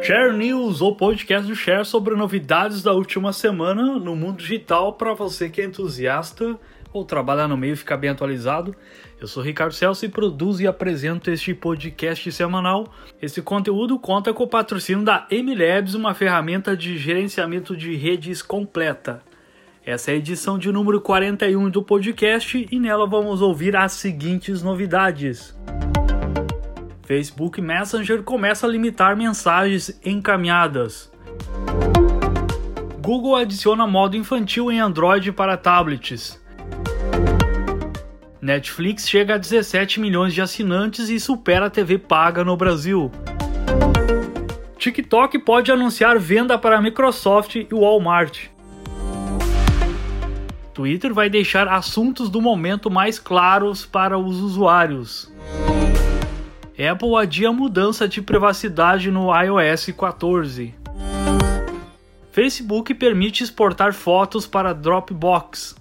Share News, ou podcast do Share sobre novidades da última semana no mundo digital para você que é entusiasta ou trabalha no meio e ficar bem atualizado. Eu sou Ricardo Celso e produzo e apresento este podcast semanal. Esse conteúdo conta com o patrocínio da MLabs, uma ferramenta de gerenciamento de redes completa. Essa é a edição de número 41 do podcast e nela vamos ouvir as seguintes novidades. Facebook Messenger começa a limitar mensagens encaminhadas. Google adiciona modo infantil em Android para tablets. Netflix chega a 17 milhões de assinantes e supera a TV paga no Brasil. TikTok pode anunciar venda para Microsoft e Walmart. Twitter vai deixar assuntos do momento mais claros para os usuários. Apple adia mudança de privacidade no iOS 14. Facebook permite exportar fotos para Dropbox.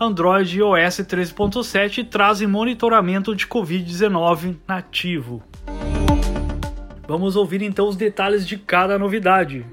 Android e OS 13.7 trazem monitoramento de Covid-19 nativo. Vamos ouvir então os detalhes de cada novidade.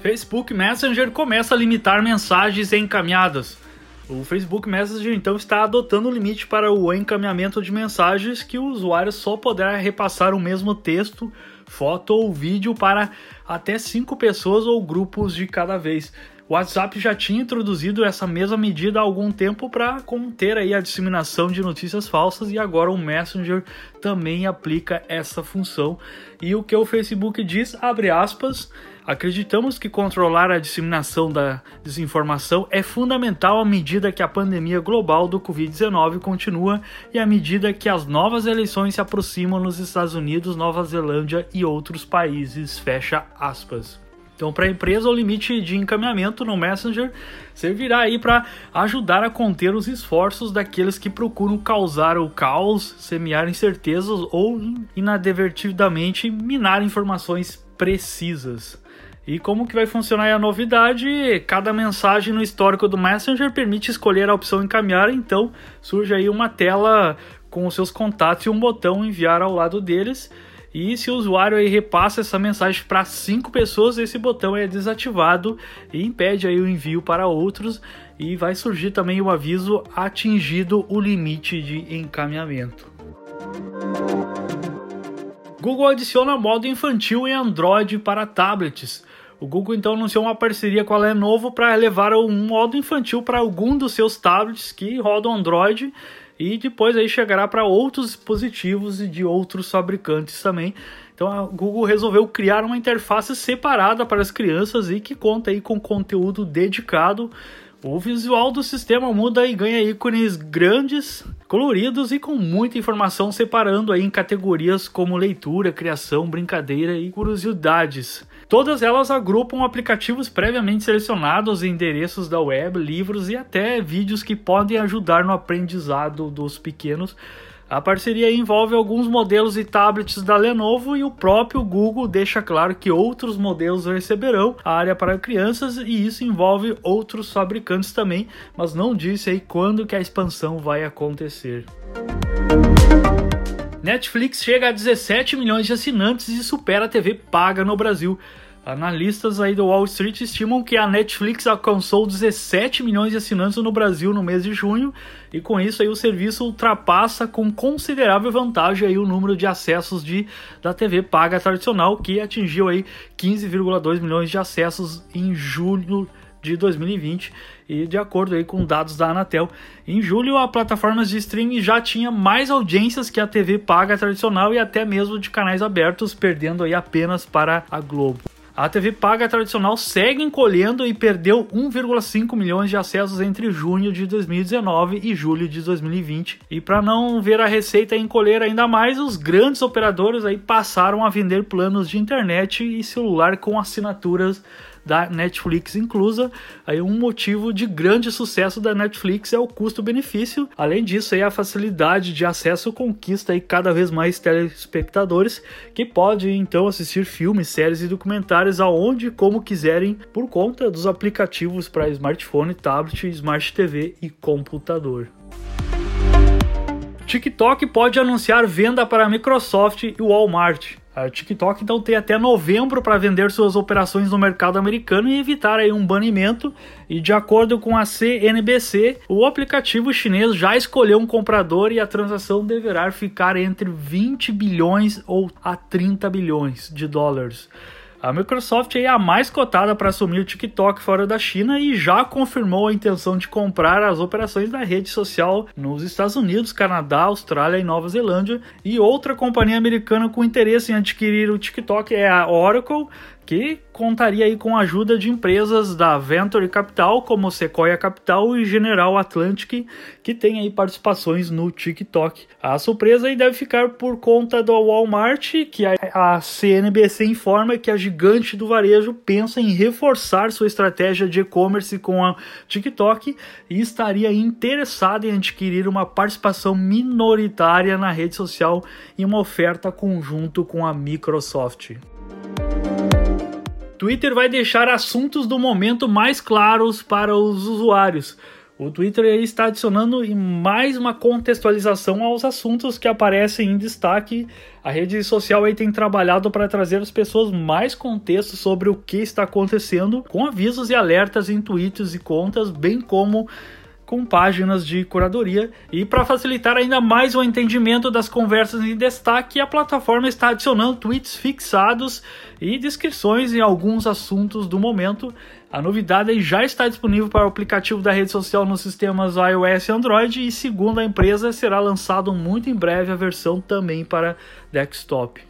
Facebook Messenger começa a limitar mensagens encaminhadas. O Facebook Messenger então está adotando o limite para o encaminhamento de mensagens que o usuário só poderá repassar o mesmo texto, foto ou vídeo para até cinco pessoas ou grupos de cada vez. O WhatsApp já tinha introduzido essa mesma medida há algum tempo para conter aí a disseminação de notícias falsas e agora o Messenger também aplica essa função. E o que o Facebook diz, abre aspas, Acreditamos que controlar a disseminação da desinformação é fundamental à medida que a pandemia global do Covid-19 continua e à medida que as novas eleições se aproximam nos Estados Unidos, Nova Zelândia e outros países. Fecha aspas. Então, para a empresa, o limite de encaminhamento no Messenger servirá aí para ajudar a conter os esforços daqueles que procuram causar o caos, semear incertezas ou inadvertidamente minar informações precisas. E como que vai funcionar a novidade? Cada mensagem no histórico do Messenger permite escolher a opção encaminhar, então surge aí uma tela com os seus contatos e um botão enviar ao lado deles. E se o usuário aí repassa essa mensagem para cinco pessoas, esse botão é desativado e impede aí o envio para outros e vai surgir também o aviso atingido o limite de encaminhamento. Google adiciona modo infantil em Android para tablets. O Google então anunciou uma parceria com a Lenovo para levar um modo infantil para algum dos seus tablets que rodam Android e depois aí chegará para outros dispositivos e de outros fabricantes também. Então a Google resolveu criar uma interface separada para as crianças e que conta aí com conteúdo dedicado. O visual do sistema muda e ganha ícones grandes, coloridos e com muita informação separando aí em categorias como leitura, criação, brincadeira e curiosidades. Todas elas agrupam aplicativos previamente selecionados, endereços da web, livros e até vídeos que podem ajudar no aprendizado dos pequenos. A parceria envolve alguns modelos e tablets da Lenovo e o próprio Google deixa claro que outros modelos receberão a área para crianças e isso envolve outros fabricantes também, mas não disse aí quando que a expansão vai acontecer. Netflix chega a 17 milhões de assinantes e supera a TV paga no Brasil. Analistas aí do Wall Street estimam que a Netflix alcançou 17 milhões de assinantes no Brasil no mês de junho e com isso aí o serviço ultrapassa com considerável vantagem aí o número de acessos de, da TV paga tradicional que atingiu aí 15,2 milhões de acessos em julho de 2020 e de acordo aí com dados da Anatel, em julho a plataforma de streaming já tinha mais audiências que a TV paga tradicional e até mesmo de canais abertos, perdendo aí apenas para a Globo. A TV paga tradicional segue encolhendo e perdeu 1,5 milhões de acessos entre junho de 2019 e julho de 2020. E para não ver a receita encolher ainda mais, os grandes operadores aí passaram a vender planos de internet e celular com assinaturas da Netflix inclusa. Aí um motivo de grande sucesso da Netflix é o custo-benefício. Além disso, aí a facilidade de acesso conquista aí cada vez mais telespectadores que podem então assistir filmes, séries e documentários aonde e como quiserem por conta dos aplicativos para smartphone, tablet, smart TV e computador. TikTok pode anunciar venda para Microsoft e Walmart. A TikTok então tem até novembro para vender suas operações no mercado americano e evitar aí um banimento. E de acordo com a CNBC, o aplicativo chinês já escolheu um comprador e a transação deverá ficar entre 20 bilhões ou a 30 bilhões de dólares. A Microsoft é a mais cotada para assumir o TikTok fora da China e já confirmou a intenção de comprar as operações da rede social nos Estados Unidos, Canadá, Austrália e Nova Zelândia. E outra companhia americana com interesse em adquirir o TikTok é a Oracle, que contaria aí com a ajuda de empresas da Venture Capital, como Sequoia Capital e General Atlantic, que tem aí participações no TikTok. A surpresa aí deve ficar por conta do Walmart, que a CNBC informa que a gigante do varejo pensa em reforçar sua estratégia de e-commerce com a TikTok e estaria interessada em adquirir uma participação minoritária na rede social em uma oferta conjunto com a Microsoft. Twitter vai deixar assuntos do momento mais claros para os usuários. O Twitter está adicionando mais uma contextualização aos assuntos que aparecem em destaque. A rede social tem trabalhado para trazer às pessoas mais contexto sobre o que está acontecendo, com avisos e alertas em tweets e contas, bem como com páginas de curadoria. E para facilitar ainda mais o entendimento das conversas em destaque, a plataforma está adicionando tweets fixados e descrições em alguns assuntos do momento. A novidade já está disponível para o aplicativo da rede social nos sistemas iOS e Android e, segundo a empresa, será lançado muito em breve a versão também para desktop.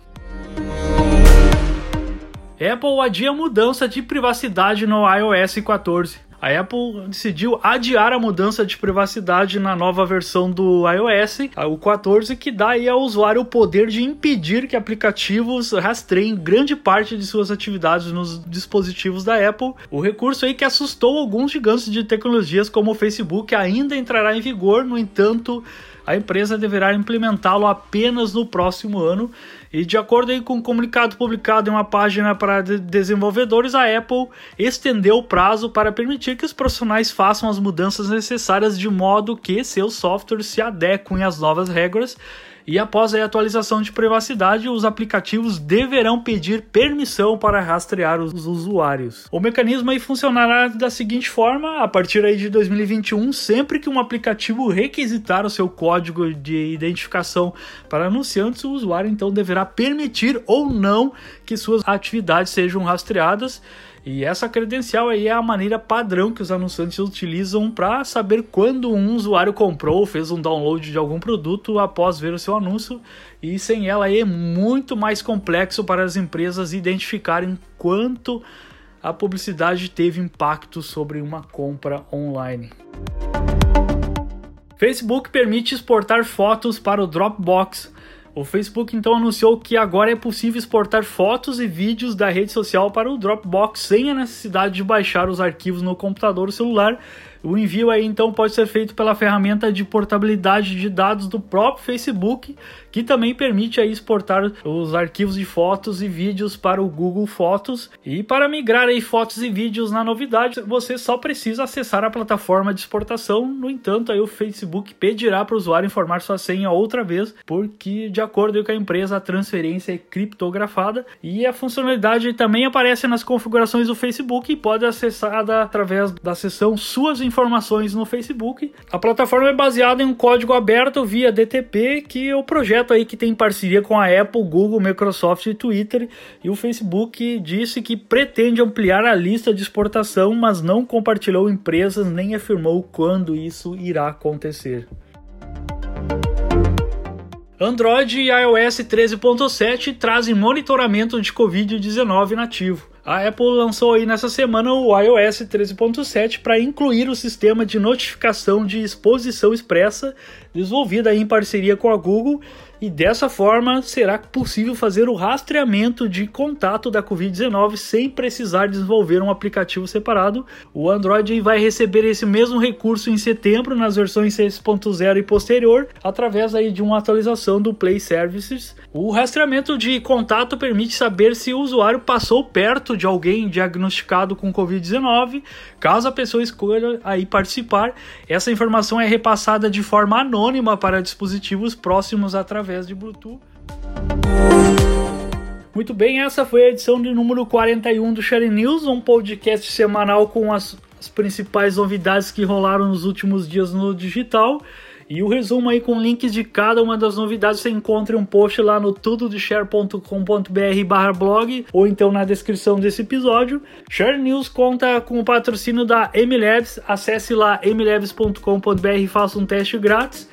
Apple adia mudança de privacidade no iOS 14. A Apple decidiu adiar a mudança de privacidade na nova versão do iOS, o 14, que dá ao usuário o poder de impedir que aplicativos rastreiem grande parte de suas atividades nos dispositivos da Apple. O recurso aí que assustou alguns gigantes de tecnologias como o Facebook ainda entrará em vigor, no entanto, a empresa deverá implementá-lo apenas no próximo ano. E de acordo com um comunicado publicado em uma página para desenvolvedores, a Apple estendeu o prazo para permitir que os profissionais façam as mudanças necessárias de modo que seus softwares se adequem às novas regras e após a atualização de privacidade, os aplicativos deverão pedir permissão para rastrear os usuários. O mecanismo aí funcionará da seguinte forma: a partir aí de 2021, sempre que um aplicativo requisitar o seu código de identificação para anunciantes, o usuário então deverá permitir ou não que suas atividades sejam rastreadas. E essa credencial aí é a maneira padrão que os anunciantes utilizam para saber quando um usuário comprou ou fez um download de algum produto após ver o seu anúncio. E sem ela é muito mais complexo para as empresas identificarem quanto a publicidade teve impacto sobre uma compra online. Facebook permite exportar fotos para o Dropbox. O Facebook então anunciou que agora é possível exportar fotos e vídeos da rede social para o Dropbox sem a necessidade de baixar os arquivos no computador ou celular o envio aí então pode ser feito pela ferramenta de portabilidade de dados do próprio Facebook, que também permite aí exportar os arquivos de fotos e vídeos para o Google Fotos. E para migrar aí fotos e vídeos na novidade, você só precisa acessar a plataforma de exportação. No entanto, aí o Facebook pedirá para o usuário informar sua senha outra vez, porque de acordo com a empresa a transferência é criptografada e a funcionalidade também aparece nas configurações do Facebook e pode ser acessada através da seção Suas informações informações no Facebook. A plataforma é baseada em um código aberto via DTP, que é o projeto aí que tem parceria com a Apple, Google, Microsoft e Twitter. E o Facebook disse que pretende ampliar a lista de exportação, mas não compartilhou empresas nem afirmou quando isso irá acontecer. Android e iOS 13.7 trazem monitoramento de Covid-19 nativo. A Apple lançou aí nessa semana o iOS 13.7 para incluir o sistema de notificação de exposição expressa, desenvolvido em parceria com a Google e dessa forma será possível fazer o rastreamento de contato da Covid-19 sem precisar desenvolver um aplicativo separado. O Android vai receber esse mesmo recurso em setembro nas versões 6.0 e posterior, através aí de uma atualização do Play Services. O rastreamento de contato permite saber se o usuário passou perto de alguém diagnosticado com Covid-19. Caso a pessoa escolha aí participar, essa informação é repassada de forma anônima para dispositivos próximos através através de Bluetooth. Muito bem, essa foi a edição de número 41 do Share News, um podcast semanal com as, as principais novidades que rolaram nos últimos dias no digital. E o resumo aí com links de cada uma das novidades você encontra um post lá no tudodeshare.com.br blog ou então na descrição desse episódio. Share News conta com o patrocínio da MLabs. Acesse lá mlabs.com.br e faça um teste grátis.